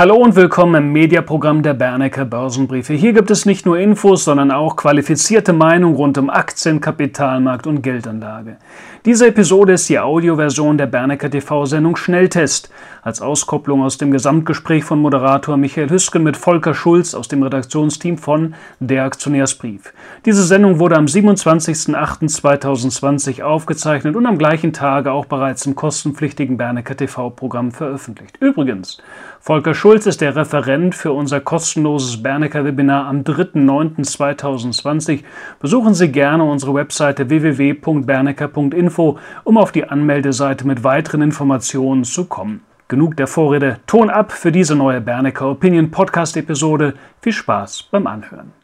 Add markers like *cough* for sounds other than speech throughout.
Hallo und willkommen im Mediaprogramm der Bernecker Börsenbriefe. Hier gibt es nicht nur Infos, sondern auch qualifizierte Meinung rund um Aktien, Kapitalmarkt und Geldanlage. Diese Episode ist die Audioversion der Bernecker TV-Sendung Schnelltest, als Auskopplung aus dem Gesamtgespräch von Moderator Michael Hüsken mit Volker Schulz aus dem Redaktionsteam von Der Aktionärsbrief. Diese Sendung wurde am 27.08.2020 aufgezeichnet und am gleichen Tage auch bereits im kostenpflichtigen Bernecker TV-Programm veröffentlicht. Übrigens, Volker Schulz ist der Referent für unser kostenloses Bernecker-Webinar am 3.9.2020. Besuchen Sie gerne unsere Webseite www.bernecker.info, um auf die Anmeldeseite mit weiteren Informationen zu kommen. Genug der Vorrede, Ton ab für diese neue Bernecker Opinion Podcast Episode. Viel Spaß beim Anhören.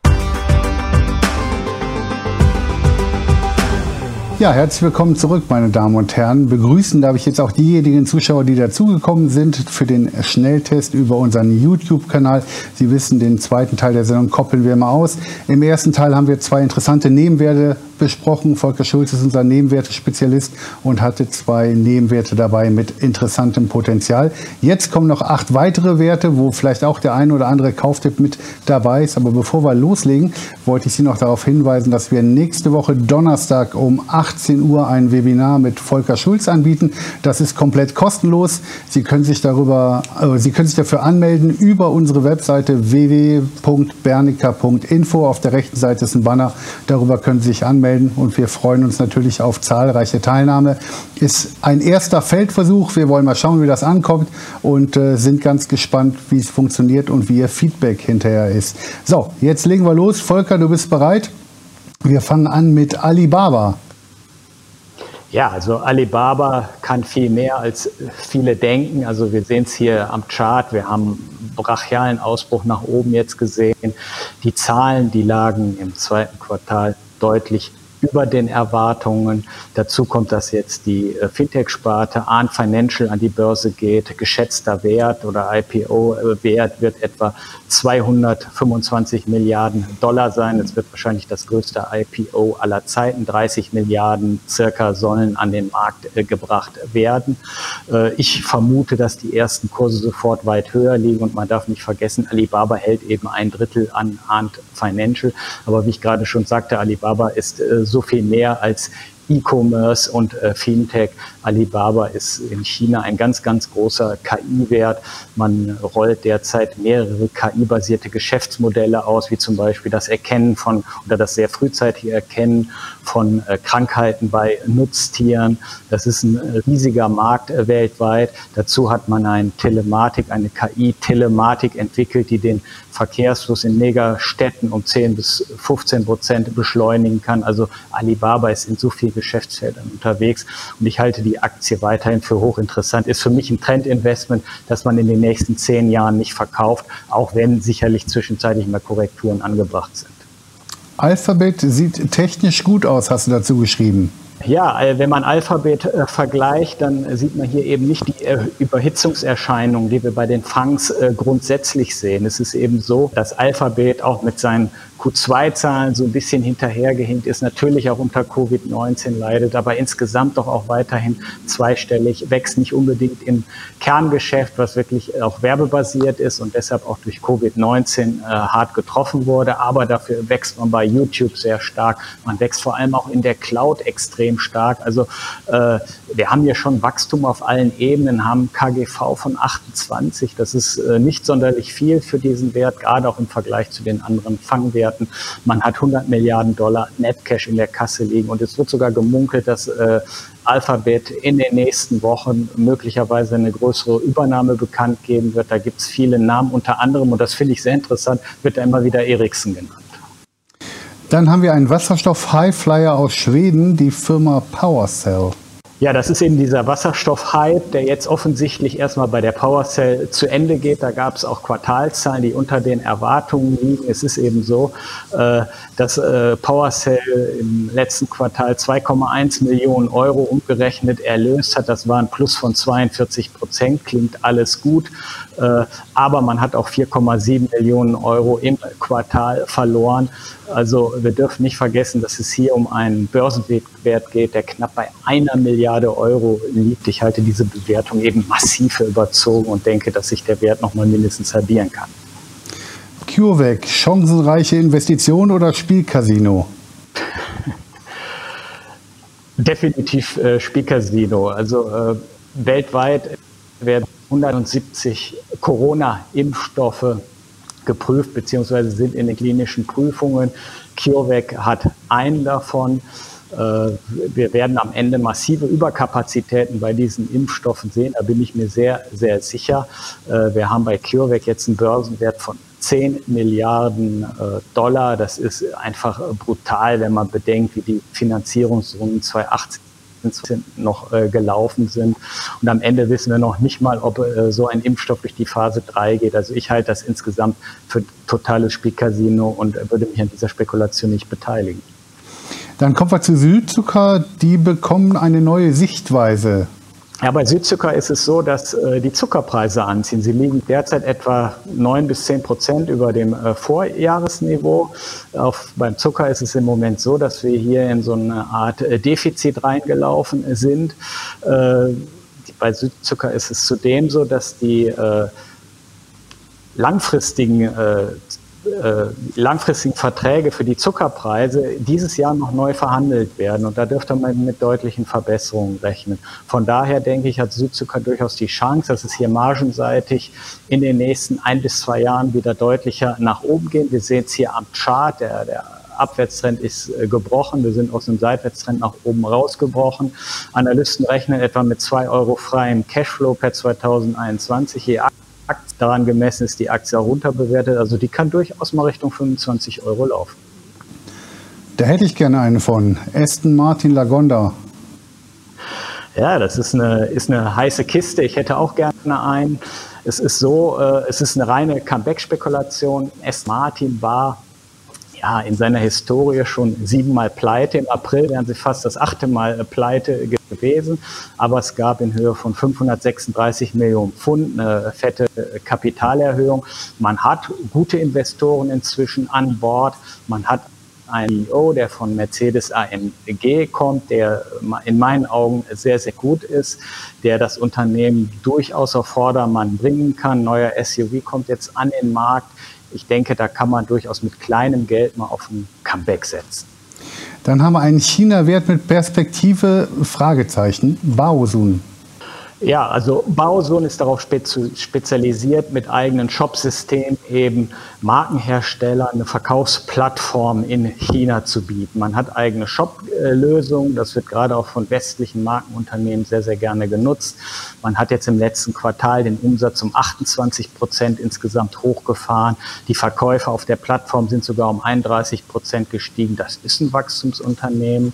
Ja, herzlich willkommen zurück, meine Damen und Herren. Begrüßen darf ich jetzt auch diejenigen Zuschauer, die dazugekommen sind für den Schnelltest über unseren YouTube-Kanal. Sie wissen, den zweiten Teil der Sendung koppeln wir mal aus. Im ersten Teil haben wir zwei interessante Nebenwerte besprochen. Volker Schulz ist unser Nebenwerte-Spezialist und hatte zwei Nebenwerte dabei mit interessantem Potenzial. Jetzt kommen noch acht weitere Werte, wo vielleicht auch der ein oder andere Kauftipp mit dabei ist. Aber bevor wir loslegen, wollte ich Sie noch darauf hinweisen, dass wir nächste Woche Donnerstag um 18 Uhr ein Webinar mit Volker Schulz anbieten. Das ist komplett kostenlos. Sie können sich darüber, äh, Sie können sich dafür anmelden über unsere Webseite www.bernica.info. Auf der rechten Seite ist ein Banner. Darüber können Sie sich anmelden anmelden und wir freuen uns natürlich auf zahlreiche Teilnahme. Ist ein erster Feldversuch. Wir wollen mal schauen, wie das ankommt und äh, sind ganz gespannt, wie es funktioniert und wie Ihr Feedback hinterher ist. So, jetzt legen wir los. Volker, du bist bereit? Wir fangen an mit Alibaba. Ja, also Alibaba kann viel mehr als viele denken. Also wir sehen es hier am Chart. Wir haben brachialen Ausbruch nach oben jetzt gesehen. Die Zahlen, die lagen im zweiten Quartal deutlich über den Erwartungen. Dazu kommt, dass jetzt die äh, Fintech-Sparte Arn Financial an die Börse geht. Geschätzter Wert oder IPO-Wert wird etwa 225 Milliarden Dollar sein. Es wird wahrscheinlich das größte IPO aller Zeiten. 30 Milliarden circa sollen an den Markt äh, gebracht werden. Äh, ich vermute, dass die ersten Kurse sofort weit höher liegen und man darf nicht vergessen, Alibaba hält eben ein Drittel an Arndt Financial. Aber wie ich gerade schon sagte, Alibaba ist äh, so viel mehr als E-Commerce und äh, Fintech. Alibaba ist in China ein ganz, ganz großer KI-Wert. Man rollt derzeit mehrere KI-basierte Geschäftsmodelle aus, wie zum Beispiel das Erkennen von oder das sehr frühzeitige Erkennen von äh, Krankheiten bei Nutztieren. Das ist ein riesiger Markt äh, weltweit. Dazu hat man eine Telematik, eine KI-Telematik entwickelt, die den Verkehrsfluss in Megastädten um 10 bis 15 Prozent beschleunigen kann. Also Alibaba ist in so vielen Geschäftsfeldern unterwegs und ich halte die Aktie weiterhin für hochinteressant. Ist für mich ein Trendinvestment, das man in den nächsten zehn Jahren nicht verkauft, auch wenn sicherlich zwischenzeitlich mal Korrekturen angebracht sind. Alphabet sieht technisch gut aus, hast du dazu geschrieben. Ja, äh, wenn man Alphabet äh, vergleicht, dann sieht man hier eben nicht die äh, Überhitzungserscheinungen, die wir bei den Fangs äh, grundsätzlich sehen. Es ist eben so, dass Alphabet auch mit seinen Q2-Zahlen so ein bisschen hinterhergehinkt ist, natürlich auch unter Covid-19 leidet, aber insgesamt doch auch weiterhin zweistellig, wächst nicht unbedingt im Kerngeschäft, was wirklich auch werbebasiert ist und deshalb auch durch Covid-19 äh, hart getroffen wurde, aber dafür wächst man bei YouTube sehr stark. Man wächst vor allem auch in der Cloud extrem stark. Also äh, wir haben hier schon Wachstum auf allen Ebenen, haben KGV von 28. Das ist äh, nicht sonderlich viel für diesen Wert, gerade auch im Vergleich zu den anderen Fangwerten. Man hat 100 Milliarden Dollar Netcash in der Kasse liegen und es wird sogar gemunkelt, dass äh, Alphabet in den nächsten Wochen möglicherweise eine größere Übernahme bekannt geben wird. Da gibt es viele Namen, unter anderem, und das finde ich sehr interessant, wird da immer wieder Ericsson genannt. Dann haben wir einen Wasserstoff-Highflyer aus Schweden, die Firma PowerCell. Ja, das ist eben dieser Wasserstoff-Hype, der jetzt offensichtlich erstmal bei der PowerCell zu Ende geht. Da gab es auch Quartalzahlen, die unter den Erwartungen liegen. Es ist eben so, äh, dass äh, PowerCell im letzten Quartal 2,1 Millionen Euro umgerechnet erlöst hat. Das war ein Plus von 42 Prozent, klingt alles gut. Äh, aber man hat auch 4,7 Millionen Euro im Quartal verloren. Also wir dürfen nicht vergessen, dass es hier um einen Börsenwert geht, der knapp bei einer Milliarde Milliarde Euro liegt. Ich halte diese Bewertung eben massiv überzogen und denke, dass sich der Wert noch mal mindestens halbieren kann. CureVac, chancenreiche Investition oder Spielcasino? *laughs* Definitiv äh, Spielcasino. Also äh, weltweit werden 170 Corona-Impfstoffe geprüft bzw. sind in den klinischen Prüfungen. CureVac hat einen davon. Äh, wir werden am Ende massive Überkapazitäten bei diesen Impfstoffen sehen. Da bin ich mir sehr, sehr sicher. Äh, wir haben bei CureVac jetzt einen Börsenwert von 10 Milliarden äh, Dollar. Das ist einfach brutal, wenn man bedenkt, wie die Finanzierungsrunden 2018 noch gelaufen sind. Und am Ende wissen wir noch nicht mal, ob so ein Impfstoff durch die Phase 3 geht. Also ich halte das insgesamt für totales Spielcasino und würde mich an dieser Spekulation nicht beteiligen. Dann kommen wir zu Südzucker. Die bekommen eine neue Sichtweise ja, bei Südzucker ist es so, dass äh, die Zuckerpreise anziehen. Sie liegen derzeit etwa neun bis zehn Prozent über dem äh, Vorjahresniveau. Auf, beim Zucker ist es im Moment so, dass wir hier in so eine Art äh, Defizit reingelaufen sind. Äh, bei Südzucker ist es zudem so, dass die äh, langfristigen äh, langfristigen Verträge für die Zuckerpreise dieses Jahr noch neu verhandelt werden. Und da dürfte man mit deutlichen Verbesserungen rechnen. Von daher denke ich, hat Südzucker durchaus die Chance, dass es hier margenseitig in den nächsten ein bis zwei Jahren wieder deutlicher nach oben geht. Wir sehen es hier am Chart, der, der Abwärtstrend ist äh, gebrochen. Wir sind aus dem Seitwärtstrend nach oben rausgebrochen. Analysten rechnen etwa mit zwei Euro freiem Cashflow per 2021 je Daran gemessen ist die Aktie runterbewertet. Also die kann durchaus mal Richtung 25 Euro laufen. Da hätte ich gerne eine von. Aston Martin Lagonda. Ja, das ist eine, ist eine heiße Kiste. Ich hätte auch gerne einen. Es ist so, äh, es ist eine reine Comeback-Spekulation. Aston Martin war ja, in seiner Historie schon siebenmal pleite. Im April wären sie fast das achte Mal äh, pleite gewesen. Aber es gab in Höhe von 536 Millionen Pfund eine fette äh, Kapitalerhöhung. Man hat gute Investoren inzwischen an Bord. Man hat einen CEO, der von Mercedes AMG kommt, der in meinen Augen sehr, sehr gut ist, der das Unternehmen durchaus auf Vordermann bringen kann. Neuer SUV kommt jetzt an den Markt ich denke, da kann man durchaus mit kleinem Geld mal auf ein Comeback setzen. Dann haben wir einen China-Wert mit Perspektive, Fragezeichen, Baosun. Ja, also Baosun ist darauf spezialisiert, mit eigenen Shopsystemen eben Markenhersteller eine Verkaufsplattform in China zu bieten. Man hat eigene Shop-Lösungen, das wird gerade auch von westlichen Markenunternehmen sehr, sehr gerne genutzt. Man hat jetzt im letzten Quartal den Umsatz um 28 Prozent insgesamt hochgefahren. Die Verkäufe auf der Plattform sind sogar um 31 Prozent gestiegen. Das ist ein Wachstumsunternehmen.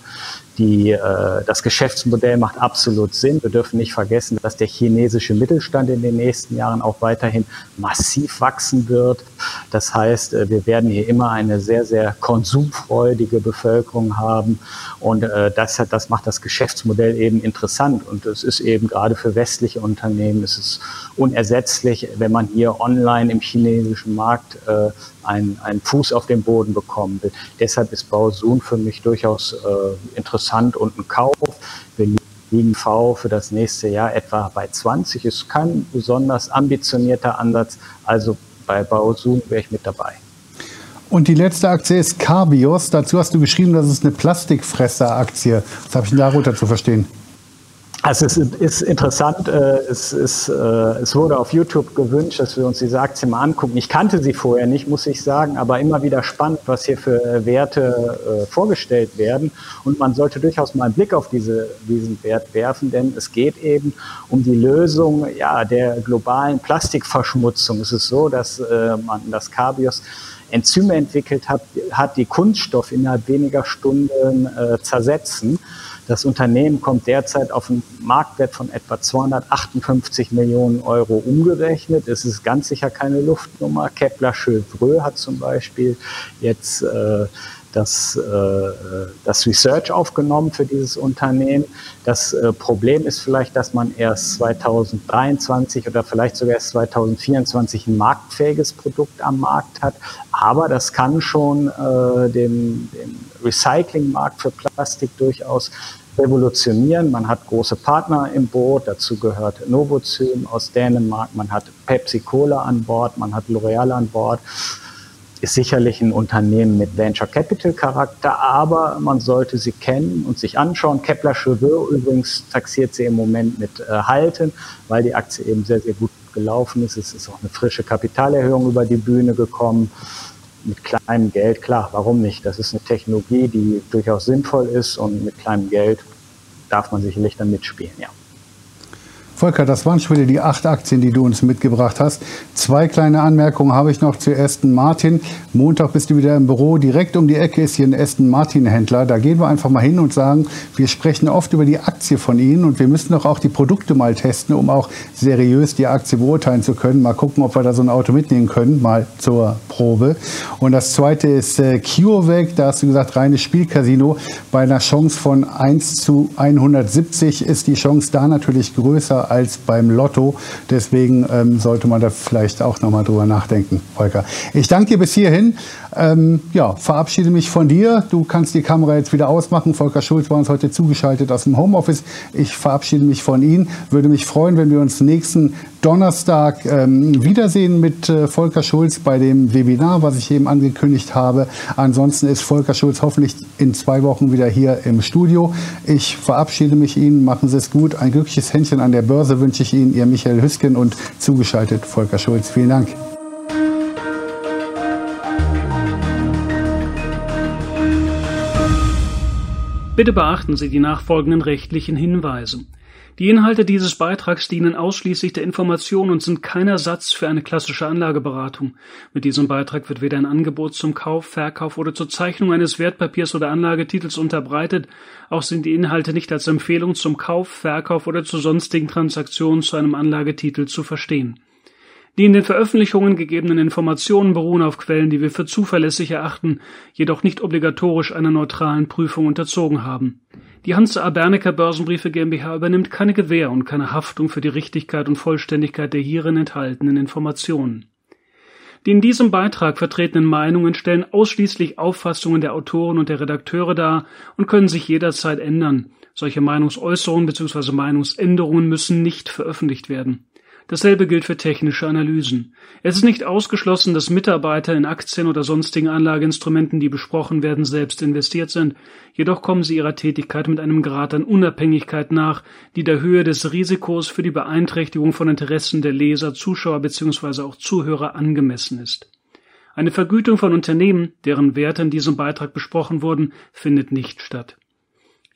Die, äh, das Geschäftsmodell macht absolut Sinn. Wir dürfen nicht vergessen, dass der chinesische Mittelstand in den nächsten Jahren auch weiterhin massiv wachsen wird. Das heißt, äh, wir werden hier immer eine sehr, sehr konsumfreudige Bevölkerung haben. Und äh, das, das macht das Geschäftsmodell eben interessant. Und es ist eben gerade für westliche Unternehmen, es ist unersetzlich, wenn man hier online im chinesischen Markt äh, einen, einen Fuß auf den Boden bekommen will. Deshalb ist Baosun für mich durchaus äh, interessant und ein Kauf. Wir liegen V für das nächste Jahr etwa bei 20. Ist kein besonders ambitionierter Ansatz. Also bei Baosun wäre ich mit dabei. Und die letzte Aktie ist Carbios. Dazu hast du geschrieben, das ist eine Plastikfresser-Aktie. Was habe ich denn darunter zu verstehen? Also es ist interessant, äh, es, ist, äh, es wurde auf YouTube gewünscht, dass wir uns diese Aktie mal angucken. Ich kannte sie vorher nicht, muss ich sagen, aber immer wieder spannend, was hier für äh, Werte vorgestellt werden. Und man sollte durchaus mal einen Blick auf diese, diesen Wert werfen, denn es geht eben um die Lösung ja, der globalen Plastikverschmutzung. Es ist so, dass man das Carbios Enzyme entwickelt hat, hat die Kunststoff innerhalb weniger Stunden äh, zersetzen. Das Unternehmen kommt derzeit auf einen Marktwert von etwa 258 Millionen Euro umgerechnet. Es ist ganz sicher keine Luftnummer. Kepler Chevreux hat zum Beispiel jetzt äh, das, äh, das Research aufgenommen für dieses Unternehmen. Das äh, Problem ist vielleicht, dass man erst 2023 oder vielleicht sogar erst 2024 ein marktfähiges Produkt am Markt hat. Aber das kann schon äh, dem, dem Recyclingmarkt für Plastik durchaus revolutionieren. Man hat große Partner im Boot, dazu gehört Novozym aus Dänemark, man hat Pepsi Cola an Bord, man hat L'Oreal an Bord. Ist sicherlich ein Unternehmen mit Venture Capital Charakter, aber man sollte sie kennen und sich anschauen. Kepler Cheveux übrigens taxiert sie im Moment mit äh, Halten, weil die Aktie eben sehr, sehr gut gelaufen ist. Es ist auch eine frische Kapitalerhöhung über die Bühne gekommen mit kleinem Geld, klar, warum nicht? Das ist eine Technologie, die durchaus sinnvoll ist und mit kleinem Geld darf man sicherlich dann mitspielen, ja. Volker, das waren schon wieder die acht Aktien, die du uns mitgebracht hast. Zwei kleine Anmerkungen habe ich noch zu Aston Martin. Montag bist du wieder im Büro. Direkt um die Ecke ist hier ein Aston Martin Händler. Da gehen wir einfach mal hin und sagen, wir sprechen oft über die Aktie von Ihnen und wir müssen doch auch die Produkte mal testen, um auch seriös die Aktie beurteilen zu können. Mal gucken, ob wir da so ein Auto mitnehmen können, mal zur Probe. Und das zweite ist äh, CureVac. Da hast du gesagt, reines Spielcasino. Bei einer Chance von 1 zu 170 ist die Chance da natürlich größer als beim Lotto. Deswegen ähm, sollte man da vielleicht auch nochmal drüber nachdenken, Volker. Ich danke dir bis hierhin. Ähm, ja, verabschiede mich von dir. Du kannst die Kamera jetzt wieder ausmachen. Volker Schulz war uns heute zugeschaltet aus dem Homeoffice. Ich verabschiede mich von Ihnen. Würde mich freuen, wenn wir uns nächsten Donnerstag ähm, wiedersehen mit äh, Volker Schulz bei dem Webinar, was ich eben angekündigt habe. Ansonsten ist Volker Schulz hoffentlich in zwei Wochen wieder hier im Studio. Ich verabschiede mich Ihnen. Machen Sie es gut. Ein glückliches Händchen an der Börse wünsche ich Ihnen, Ihr Michael Hüsken und zugeschaltet Volker Schulz. Vielen Dank. Bitte beachten Sie die nachfolgenden rechtlichen Hinweise. Die Inhalte dieses Beitrags dienen ausschließlich der Information und sind kein Ersatz für eine klassische Anlageberatung. Mit diesem Beitrag wird weder ein Angebot zum Kauf, Verkauf oder zur Zeichnung eines Wertpapiers oder Anlagetitels unterbreitet, auch sind die Inhalte nicht als Empfehlung zum Kauf, Verkauf oder zu sonstigen Transaktionen zu einem Anlagetitel zu verstehen. Die in den Veröffentlichungen gegebenen Informationen beruhen auf Quellen, die wir für zuverlässig erachten, jedoch nicht obligatorisch einer neutralen Prüfung unterzogen haben. Die Hanse A. Bernecker Börsenbriefe GmbH übernimmt keine Gewähr und keine Haftung für die Richtigkeit und Vollständigkeit der hierin enthaltenen Informationen. Die in diesem Beitrag vertretenen Meinungen stellen ausschließlich Auffassungen der Autoren und der Redakteure dar und können sich jederzeit ändern. Solche Meinungsäußerungen bzw. Meinungsänderungen müssen nicht veröffentlicht werden. Dasselbe gilt für technische Analysen. Es ist nicht ausgeschlossen, dass Mitarbeiter in Aktien oder sonstigen Anlageinstrumenten, die besprochen werden, selbst investiert sind, jedoch kommen sie ihrer Tätigkeit mit einem Grad an Unabhängigkeit nach, die der Höhe des Risikos für die Beeinträchtigung von Interessen der Leser, Zuschauer bzw. auch Zuhörer angemessen ist. Eine Vergütung von Unternehmen, deren Werte in diesem Beitrag besprochen wurden, findet nicht statt.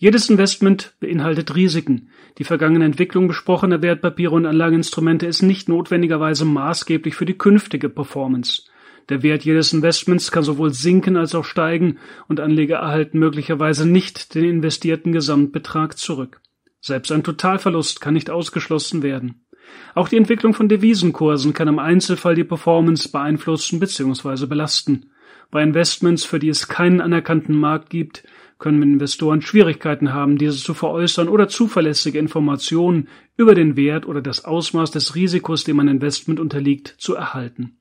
Jedes Investment beinhaltet Risiken. Die vergangene Entwicklung besprochener Wertpapiere und Anlageinstrumente ist nicht notwendigerweise maßgeblich für die künftige Performance. Der Wert jedes Investments kann sowohl sinken als auch steigen und Anleger erhalten möglicherweise nicht den investierten Gesamtbetrag zurück. Selbst ein Totalverlust kann nicht ausgeschlossen werden. Auch die Entwicklung von Devisenkursen kann im Einzelfall die Performance beeinflussen bzw. belasten. Bei Investments, für die es keinen anerkannten Markt gibt, können Investoren Schwierigkeiten haben, diese zu veräußern oder zuverlässige Informationen über den Wert oder das Ausmaß des Risikos, dem ein Investment unterliegt, zu erhalten.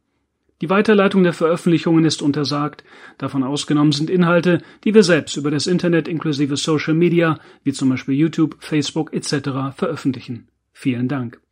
Die Weiterleitung der Veröffentlichungen ist untersagt, davon ausgenommen sind Inhalte, die wir selbst über das Internet inklusive Social Media, wie zum Beispiel YouTube, Facebook etc. veröffentlichen. Vielen Dank.